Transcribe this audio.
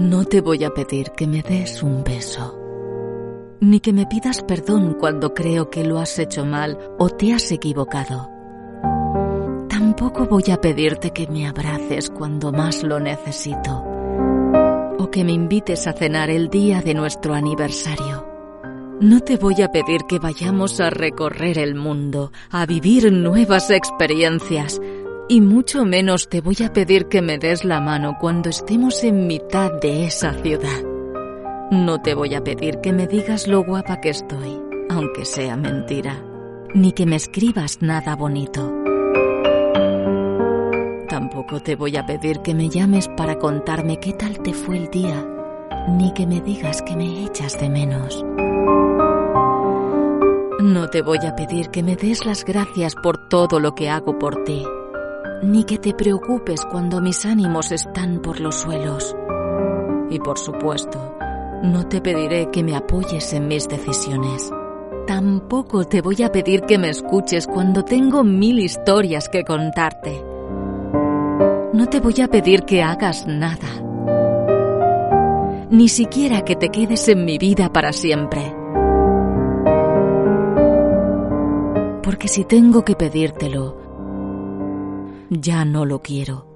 No te voy a pedir que me des un beso, ni que me pidas perdón cuando creo que lo has hecho mal o te has equivocado. Tampoco voy a pedirte que me abraces cuando más lo necesito, o que me invites a cenar el día de nuestro aniversario. No te voy a pedir que vayamos a recorrer el mundo, a vivir nuevas experiencias, y mucho menos te voy a pedir que me des la mano cuando estemos en mitad de esa ciudad. No te voy a pedir que me digas lo guapa que estoy, aunque sea mentira, ni que me escribas nada bonito. Tampoco te voy a pedir que me llames para contarme qué tal te fue el día, ni que me digas que me echas de menos. No te voy a pedir que me des las gracias por todo lo que hago por ti, ni que te preocupes cuando mis ánimos están por los suelos. Y por supuesto, no te pediré que me apoyes en mis decisiones. Tampoco te voy a pedir que me escuches cuando tengo mil historias que contarte. No te voy a pedir que hagas nada. Ni siquiera que te quedes en mi vida para siempre. porque si tengo que pedírtelo, ya no lo quiero.